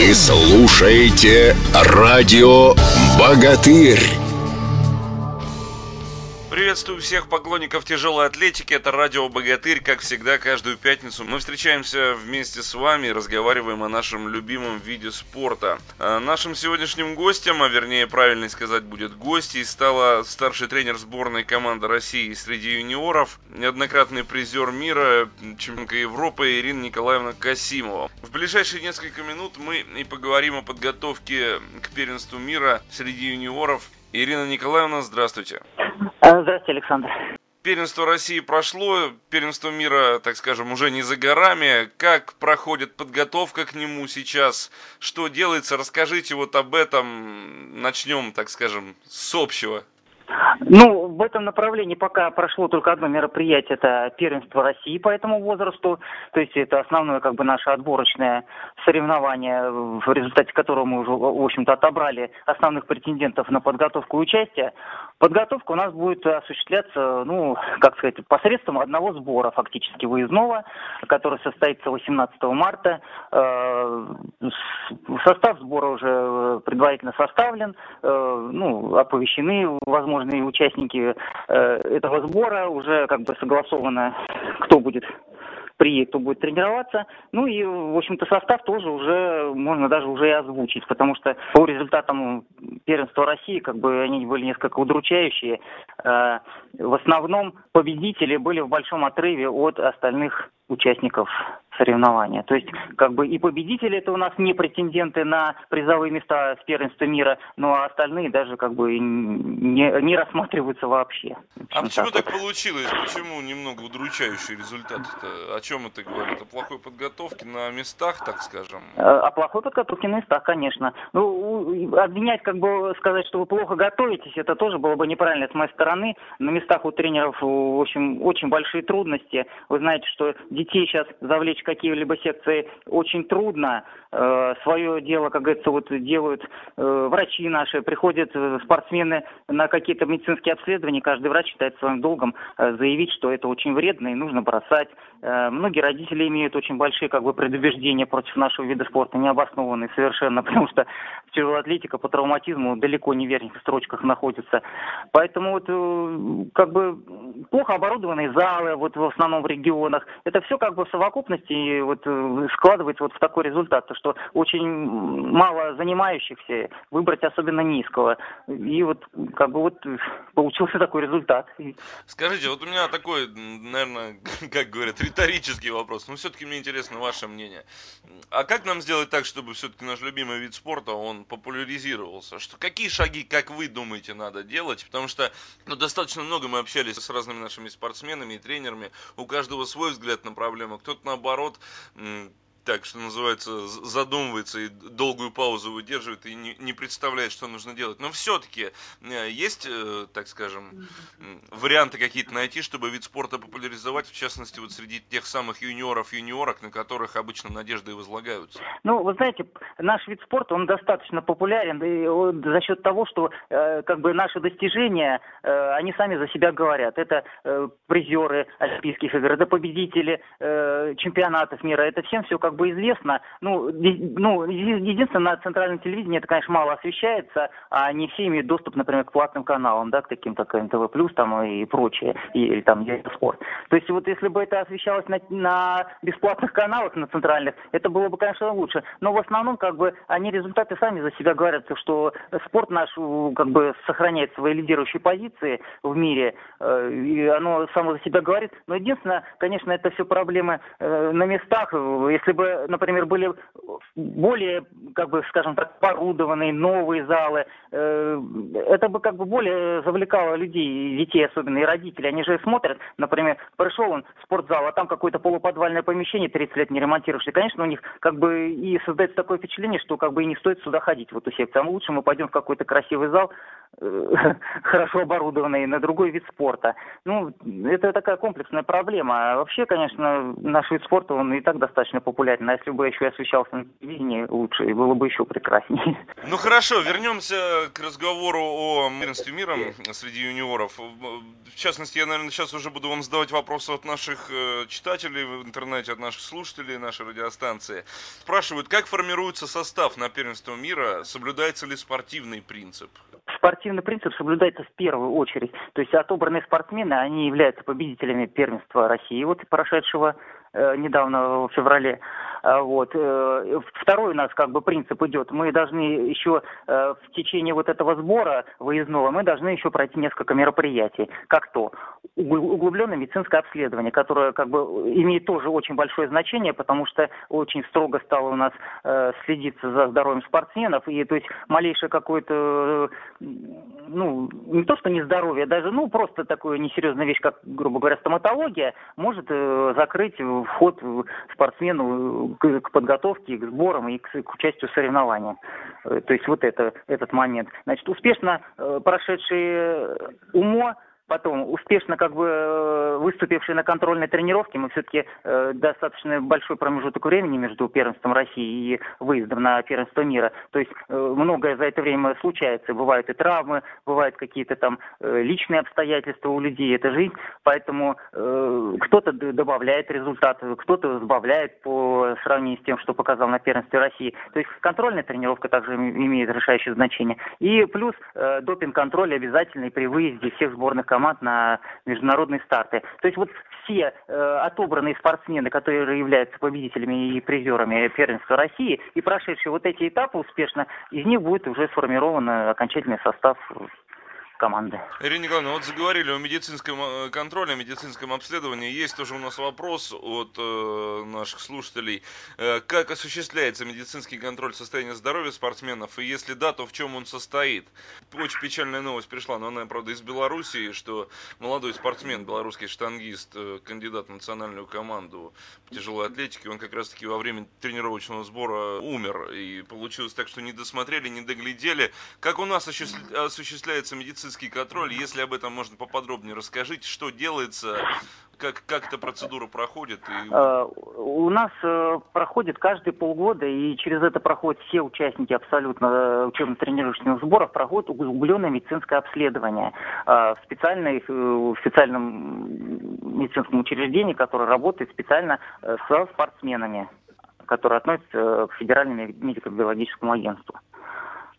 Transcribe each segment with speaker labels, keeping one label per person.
Speaker 1: Вы слушаете радио «Богатырь».
Speaker 2: Приветствую всех поклонников тяжелой атлетики. Это радио «Богатырь». Как всегда, каждую пятницу мы встречаемся вместе с вами и разговариваем о нашем любимом виде спорта. А нашим сегодняшним гостем, а вернее правильно сказать будет гостей, стала старший тренер сборной команды России среди юниоров, неоднократный призер мира, чемпионка Европы Ирина Николаевна Касимова. В ближайшие несколько минут мы и поговорим о подготовке к первенству мира среди юниоров. Ирина Николаевна, здравствуйте.
Speaker 3: А, здравствуйте, Александр.
Speaker 2: Первенство России прошло, первенство мира, так скажем, уже не за горами. Как проходит подготовка к нему сейчас? Что делается? Расскажите вот об этом. Начнем, так скажем, с общего.
Speaker 3: Ну, в этом направлении пока прошло только одно мероприятие, это первенство России по этому возрасту, то есть это основное как бы наше отборочное соревнование, в результате которого мы уже, в общем-то, отобрали основных претендентов на подготовку и участие. Подготовка у нас будет осуществляться, ну, как сказать, посредством одного сбора фактически выездного, который состоится 18 марта. Э, состав сбора уже предварительно составлен, э, ну, оповещены возможные участники э, этого сбора, уже как бы согласовано, кто будет приедет, кто будет тренироваться. Ну и, в общем-то, состав тоже уже можно даже уже и озвучить, потому что по результатам первенства России, как бы они были несколько удручающие. Э, в основном победители были в большом отрыве от остальных участников соревнования. То есть, как бы и победители это у нас не претенденты на призовые места в первенстве мира, ну а остальные даже как бы не, не рассматриваются вообще.
Speaker 2: А почему так, так получилось? Почему немного удручающий результат? -то? О чем это говорит? О плохой подготовке на местах, так скажем?
Speaker 3: Э, о плохой подготовке на местах, конечно. Ну, обвинять, как бы сказать, что вы плохо готовитесь, это тоже было бы неправильно с моей стороны. На местах у тренеров, в общем, очень большие трудности. Вы знаете, что детей сейчас завлечь какие-либо секции очень трудно. Э, свое дело, как говорится, вот делают э, врачи наши, приходят э, спортсмены на какие-то медицинские обследования, каждый врач считает своим долгом заявить, что это очень вредно и нужно бросать. Многие родители имеют очень большие как бы предубеждения против нашего вида спорта, необоснованные совершенно, потому что тяжелая атлетика по травматизму далеко не в верхних строчках находится. Поэтому вот как бы плохо оборудованные залы вот в основном в регионах, это все как бы в совокупности вот складывается вот в такой результат, то что очень мало занимающихся, выбрать особенно низкого. И вот как бы вот получился такой результат.
Speaker 2: Скажите, вот у меня такой, наверное, как говорят, риторический вопрос. Но все-таки мне интересно ваше мнение. А как нам сделать так, чтобы все-таки наш любимый вид спорта, он популяризировался? Что, какие шаги, как вы думаете, надо делать? Потому что ну, достаточно много мы общались с разными нашими спортсменами и тренерами. У каждого свой взгляд на проблему. Кто-то наоборот так, что называется, задумывается и долгую паузу выдерживает и не, не представляет, что нужно делать. Но все-таки э, есть, э, так скажем, варианты какие-то найти, чтобы вид спорта популяризовать, в частности, вот среди тех самых юниоров, юниорок, на которых обычно надежды и возлагаются?
Speaker 3: Ну, вы знаете, наш вид спорта, он достаточно популярен и он, за счет того, что э, как бы наши достижения, э, они сами за себя говорят. Это э, призеры Олимпийских игр, это победители э, чемпионатов мира, это всем все как бы бы известно, ну, ну, единственное, на центральном телевидении это, конечно, мало освещается, а не все имеют доступ, например, к платным каналам, да, к таким, как НТВ+, там и прочее, и, или там Евроспорт. То есть вот если бы это освещалось на, на бесплатных каналах, на центральных, это было бы, конечно, лучше. Но в основном, как бы, они результаты сами за себя говорят, что спорт наш, как бы, сохраняет свои лидирующие позиции в мире, э, и оно само за себя говорит. Но единственное, конечно, это все проблемы э, на местах. Если бы например, были более, как бы, скажем так, оборудованные новые залы, э, это бы как бы более завлекало людей, детей особенно, и родителей. Они же смотрят, например, пришел он в спортзал, а там какое-то полуподвальное помещение 30 лет не ремонтировавшее. Конечно, у них как бы и создается такое впечатление, что как бы и не стоит сюда ходить, в эту секцию. А лучше мы пойдем в какой-то красивый зал, э, хорошо оборудованный, на другой вид спорта. Ну, это такая комплексная проблема. А вообще, конечно, наш вид спорта, он и так достаточно популярен. А если бы еще и освещался на телевидении, лучше было бы еще прекраснее.
Speaker 2: Ну хорошо, вернемся к разговору о первенстве мира среди юниоров. В частности, я, наверное, сейчас уже буду вам задавать вопросы от наших э, читателей в интернете, от наших слушателей нашей радиостанции. Спрашивают, как формируется состав на первенство мира, соблюдается ли спортивный принцип?
Speaker 3: Спортивный принцип соблюдается в первую очередь. То есть отобранные спортсмены, они являются победителями первенства России, вот прошедшего э, недавно в феврале. А, вот. Э, второй у нас как бы принцип идет. Мы должны еще э, в течение вот этого сбора выездного, мы должны еще пройти несколько мероприятий. Как то? Углубленное медицинское обследование, которое как бы имеет тоже очень большое значение, потому что очень строго стало у нас э, следиться за здоровьем спортсменов. И то есть малейшее какое-то, ну, не то что нездоровье, даже, ну, просто такую несерьезную вещь, как, грубо говоря, стоматология, может закрыть вход спортсмену к, к подготовке, к сборам и к, к участию в соревнованиях. Э, то есть вот это, этот момент. Значит, успешно э, прошедшие УМО Потом, успешно как бы э, выступившие на контрольной тренировке, мы все-таки э, достаточно большой промежуток времени между первенством России и выездом на первенство мира. То есть э, многое за это время случается. Бывают и травмы, бывают какие-то там э, личные обстоятельства у людей. Это жизнь. Поэтому э, кто-то добавляет результат, кто-то сбавляет по сравнению с тем, что показал на первенстве России. То есть контрольная тренировка также имеет решающее значение. И плюс э, допинг-контроль обязательный при выезде всех сборных команд команд на международные старты. То есть вот все э, отобранные спортсмены, которые являются победителями и призерами первенства России и прошедшие вот эти этапы успешно, из них будет уже сформирован окончательный состав команды.
Speaker 2: Ирина Николаевна, вот заговорили о медицинском э, контроле, о медицинском обследовании. Есть тоже у нас вопрос от э, наших слушателей. Э, как осуществляется медицинский контроль состояния здоровья спортсменов? И если да, то в чем он состоит? Очень печальная новость пришла, но она, правда, из Белоруссии, что молодой спортсмен, белорусский штангист, э, кандидат в национальную команду по тяжелой атлетике, он как раз-таки во время тренировочного сбора умер. И получилось так, что не досмотрели, не доглядели. Как у нас осуществляется медицинский медицинский контроль. Если об этом можно поподробнее расскажите, что делается, как, как эта процедура проходит?
Speaker 3: И... Э, у нас э, проходит каждые полгода, и через это проходят все участники абсолютно э, учебно-тренировочных сборов, проходит углубленное медицинское обследование в, специальной, в специальном медицинском учреждении, которое работает специально со спортсменами, которые относятся к Федеральному медико-биологическому агентству.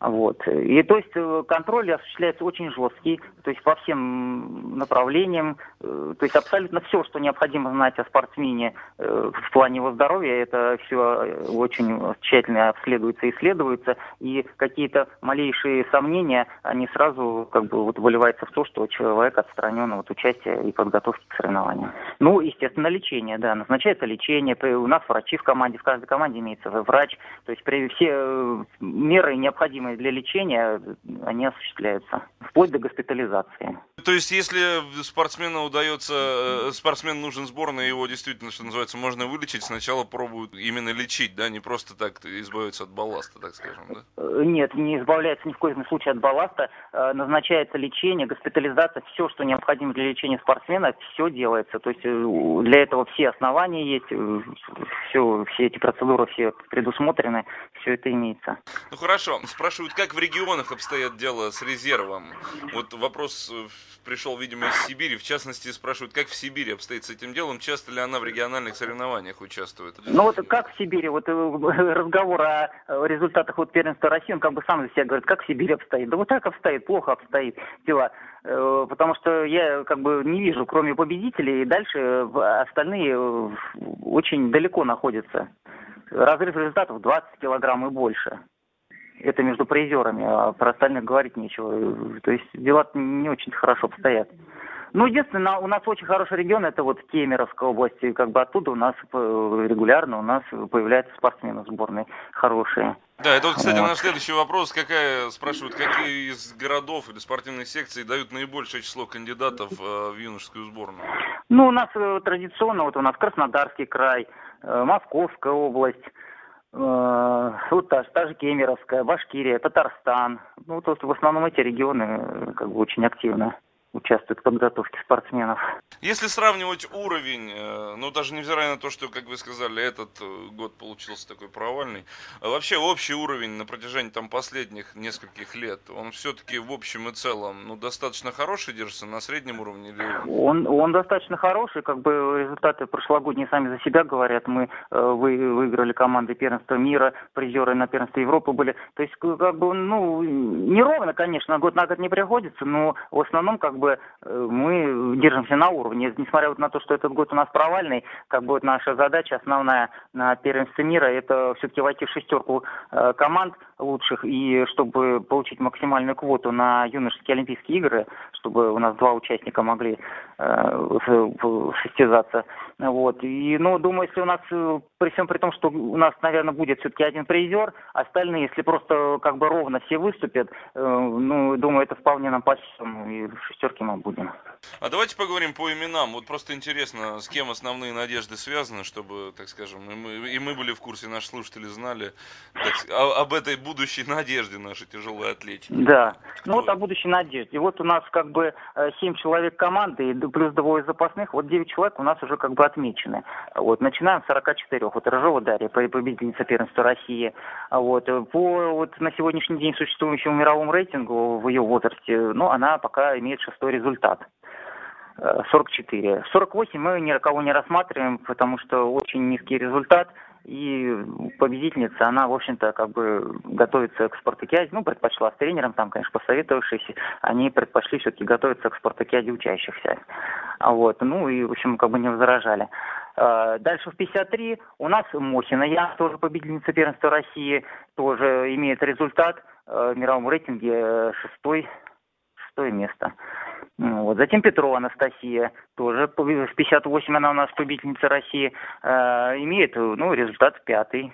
Speaker 3: Вот. И то есть э, контроль осуществляется очень жесткий, то есть по всем направлениям, э, то есть абсолютно все, что необходимо знать о спортсмене э, в плане его здоровья, это все очень тщательно обследуется и исследуется, и какие-то малейшие сомнения, они сразу как бы вот выливаются в то, что человек отстранен от участия и подготовки к соревнованиям. Ну, естественно, лечение, да, назначается лечение, у нас врачи в команде, в каждой команде имеется врач, то есть при все меры необходимые необходимые для лечения, они осуществляются, вплоть до госпитализации.
Speaker 2: То есть, если спортсмену удается, э, спортсмен нужен сборной, его действительно, что называется, можно вылечить, сначала пробуют именно лечить, да, не просто так избавиться от балласта, так скажем, да?
Speaker 3: Э, нет, не избавляется ни в коем случае от балласта, э, назначается лечение, госпитализация, все, что необходимо для лечения спортсмена, все делается. То есть для этого все основания есть, все, все эти процедуры все предусмотрены, все это имеется.
Speaker 2: Ну хорошо, спрашиваю спрашивают, как в регионах обстоят дела с резервом. Вот вопрос пришел, видимо, из Сибири. В частности, спрашивают, как в Сибири обстоит с этим делом, часто ли она в региональных соревнованиях участвует?
Speaker 3: Ну вот как в Сибири, вот э, разговор о результатах вот первенства России, он как бы сам за себя говорит, как в Сибири обстоит. Да вот так обстоит, плохо обстоит дела. Э, потому что я как бы не вижу, кроме победителей, и дальше остальные очень далеко находятся. Разрыв результатов 20 килограмм и больше это между призерами, а про остальных говорить нечего. То есть дела не очень хорошо обстоят. Ну, единственное, у нас очень хороший регион, это вот Кемеровская область, и как бы оттуда у нас э, регулярно у нас появляются спортсмены сборной хорошие.
Speaker 2: Да, это вот, кстати, вот. наш следующий вопрос. Какая, спрашивают, какие из городов или спортивных секций дают наибольшее число кандидатов э, в юношескую сборную?
Speaker 3: Ну, у нас э, традиционно, вот у нас Краснодарский край, Московская область, вот та, та же Кемеровская, Башкирия, Татарстан. Ну, то есть в основном эти регионы э, как бы очень активно. Участвуют в подготовке спортсменов.
Speaker 2: Если сравнивать уровень, э, ну даже невзирая на то, что, как вы сказали, этот э, год получился такой провальный, а вообще общий уровень на протяжении там последних нескольких лет, он все-таки в общем и целом, ну достаточно хороший держится на среднем уровне? Или...
Speaker 3: Он, он достаточно хороший, как бы результаты прошлогодние сами за себя говорят. Мы э, вы, выиграли команды первенства мира, призеры на первенстве Европы были. То есть, как бы, ну, неровно, конечно, год на год не приходится, но в основном, как бы, э, мы держимся на уровне. Несмотря вот на то, что этот год у нас провальный, как бы вот наша задача основная на первенстве мира, это все-таки войти в шестерку э, команд лучших, и чтобы получить максимальную квоту на юношеские Олимпийские игры, чтобы у нас два участника могли э, состязаться. Вот. И, ну, думаю, если у нас, при всем при том, что у нас, наверное, будет все-таки один призер, остальные, если просто как бы ровно все выступят, э, ну, думаю, это вполне нам по силам, и в шестерке мы будем.
Speaker 2: А давайте поговорим по именам. Вот просто интересно, с кем основные надежды связаны, чтобы, так скажем, и мы, и мы были в курсе, наши слушатели знали так, о, об этой будущей надежде нашей тяжелой атлетики.
Speaker 3: Да, ну вот о будущей надежде. И вот у нас как бы э, семь человек команды, плюс двое запасных, вот девять человек у нас уже как бы отмечены. Вот, начинаем с 44. Вот Рыжова Дарья, победительница первенства России. Вот, по вот, на сегодняшний день существующему мировому рейтингу в ее возрасте, ну, она пока имеет шестой результат. 44. 48 мы ни кого не рассматриваем, потому что очень низкий результат. И победительница, она, в общем-то, как бы готовится к спартакиаде. Ну, предпочла с тренером, там, конечно, посоветовавшись, они предпочли все-таки готовиться к спартакиаде учащихся. Вот, ну и, в общем, как бы не возражали. А, дальше в 53 у нас Мохина, я тоже победительница первенства России, тоже имеет результат э, в мировом рейтинге э, шестой, шестое место. Ну, вот. Затем Петрова Анастасия, тоже в 58 она у нас победительница России, э, имеет ну, результат пятый.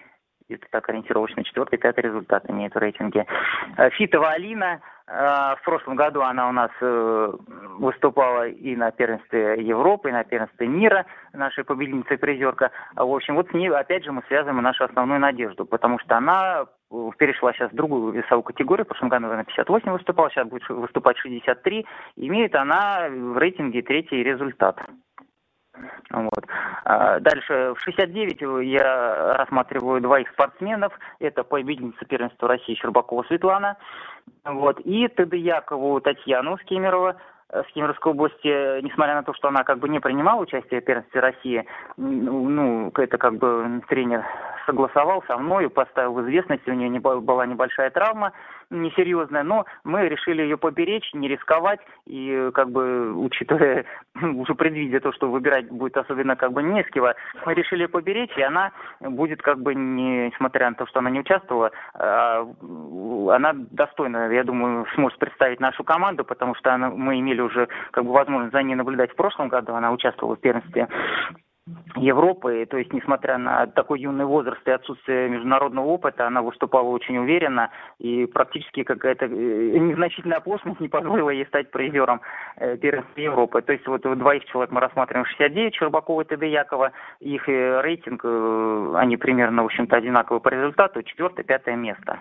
Speaker 3: Это так ориентировочно четвертый, пятый результат имеет в рейтинге. Э, Фитова Алина, э, в прошлом году она у нас э, выступала и на первенстве Европы, и на первенстве мира, наша победительница и призерка. В общем, вот с ней, опять же, мы связываем нашу основную надежду, потому что она перешла сейчас в другую весовую категорию, в прошлом году она 58 выступала, сейчас будет выступать 63, имеет она в рейтинге третий результат. Вот. А дальше в 69 я рассматриваю двоих спортсменов. Это победительница первенства России Щербакова Светлана. Вот. И Тадыякову Татьяну Скемерова с Кемеровской области, несмотря на то, что она как бы не принимала участие в первенстве России, ну, это как бы тренер согласовал со мной, поставил в известность, у нее не была небольшая травма, несерьезная, но мы решили ее поберечь, не рисковать, и как бы, учитывая, уже предвидя то, что выбирать будет особенно как бы не с кого, мы решили поберечь, и она будет как бы, не, несмотря на то, что она не участвовала, а, она достойно, я думаю, сможет представить нашу команду, потому что она, мы имели уже как бы возможность за ней наблюдать в прошлом году, она участвовала в первенстве Европы, то есть несмотря на такой юный возраст и отсутствие международного опыта, она выступала очень уверенно, и практически какая-то э, незначительная оплошность не позволила ей стать призером э, первенства Европы. То есть вот двоих человек мы рассматриваем 69, Щербакова и ТД их э, рейтинг, они примерно, в общем-то, одинаковые по результату, четвертое, пятое место.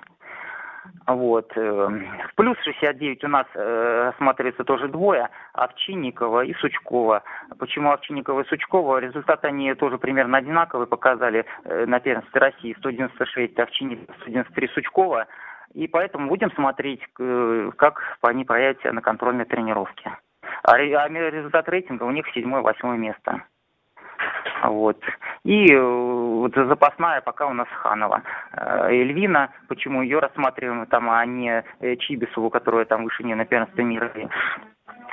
Speaker 3: Вот. В плюс 69 у нас э, рассматривается тоже двое, Овчинникова и Сучкова. Почему Овчинникова и Сучкова? Результаты они тоже примерно одинаковые показали э, на первенстве России. 196 Овчинникова, 193 Сучкова. И поэтому будем смотреть, э, как они проявят себя на контрольной тренировке. А, а результат рейтинга у них седьмое-восьмое место. Вот. И э, вот запасная пока у нас Ханова. Э, Эльвина, почему ее рассматриваем там, а не э, Чибисову, которая там выше нее на первенстве мира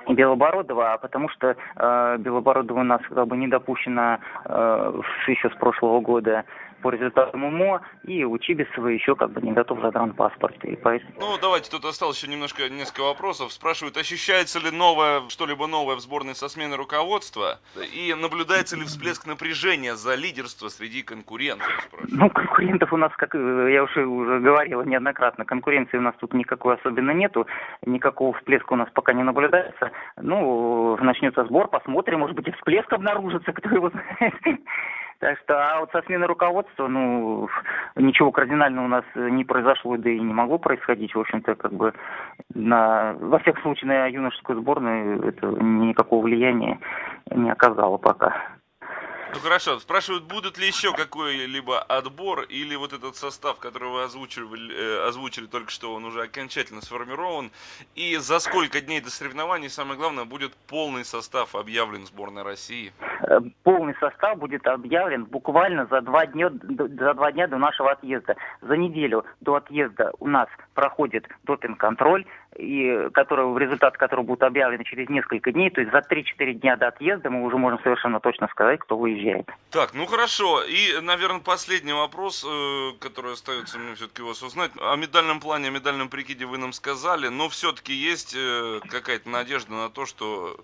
Speaker 3: и Белобородова, а потому что э, Белобородова у нас как бы не допущена э, еще с прошлого года по результатам УМО, и у Чибисова еще как бы не готов загранпаспорт. И поэтому...
Speaker 2: Ну, давайте, тут осталось еще немножко, несколько вопросов. Спрашивают, ощущается ли новое, что-либо новое в сборной со смены руководства? И наблюдается ли всплеск напряжения за лидерство среди конкурентов?
Speaker 3: Ну, конкурентов у нас, как я уже, уже говорила неоднократно, конкуренции у нас тут никакой особенно нету, никакого всплеска у нас пока не наблюдается. Ну, начнется сбор, посмотрим, может быть и всплеск обнаружится, кто его знает. Так что, а вот со смены руководства, ну, ничего кардинального у нас не произошло, да и не могло происходить. В общем-то, как бы, на, во всяком случае, на юношескую сборную это никакого влияния не оказало пока.
Speaker 2: Ну хорошо, спрашивают, будут ли еще какой-либо отбор или вот этот состав, который вы озвучивали, э, озвучили только что, он уже окончательно сформирован. И за сколько дней до соревнований, самое главное, будет полный состав объявлен сборной России?
Speaker 3: Э, полный состав будет объявлен буквально за два дня, за два дня до нашего отъезда. За неделю до отъезда у нас проходит допинг-контроль, и который, в результат которого будут объявлены через несколько дней, то есть за 3-4 дня до отъезда мы уже можем совершенно точно сказать, кто выезжает.
Speaker 2: Так, ну хорошо. И, наверное, последний вопрос, э, который остается мне все-таки вас узнать. О медальном плане, о медальном прикиде вы нам сказали, но все-таки есть э, какая-то надежда на то, что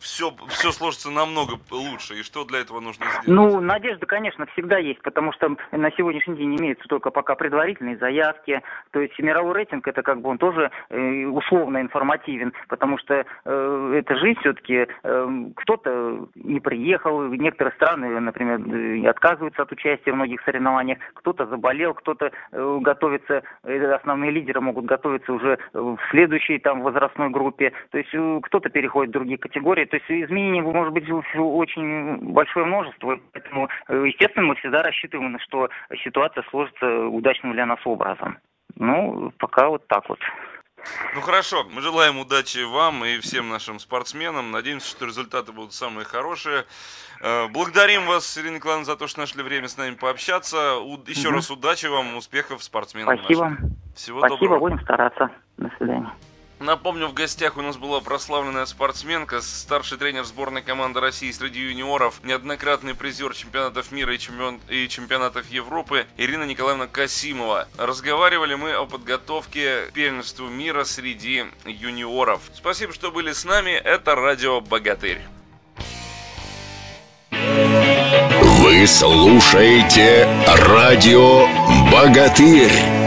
Speaker 2: все, все сложится намного лучше, и что для этого нужно сделать?
Speaker 3: Ну, надежда, конечно, всегда есть, потому что на сегодняшний день имеются только пока предварительные заявки, то есть мировой рейтинг, это как бы он тоже э, условно информативен, потому что э, это жизнь все-таки, э, кто-то не приехал, некоторые страны, например, э, отказываются от участия в многих соревнованиях, кто-то заболел, кто-то э, готовится, э, основные лидеры могут готовиться уже в следующей там возрастной группе, то есть э, кто-то переходит в другие категории. То есть изменений может быть очень большое множество. Поэтому, э, естественно, мы всегда рассчитываем, что ситуация сложится удачным для нас образом. Ну, пока вот так вот.
Speaker 2: Ну хорошо, мы желаем удачи вам и всем нашим спортсменам. Надеемся, что результаты будут самые хорошие. Э, благодарим вас, Ирина Николаевна, за то, что нашли время с нами пообщаться. Еще угу. раз удачи вам, успехов спортсменам.
Speaker 3: Спасибо. Нашим. Всего Спасибо, доброго. будем стараться.
Speaker 2: Напомню, в гостях у нас была прославленная спортсменка, старший тренер сборной команды России среди юниоров, неоднократный призер чемпионатов мира и, чемпион... и чемпионатов Европы Ирина Николаевна Касимова. Разговаривали мы о подготовке к первенству мира среди юниоров. Спасибо, что были с нами. Это радио Богатырь.
Speaker 1: Вы слушаете радио Богатырь.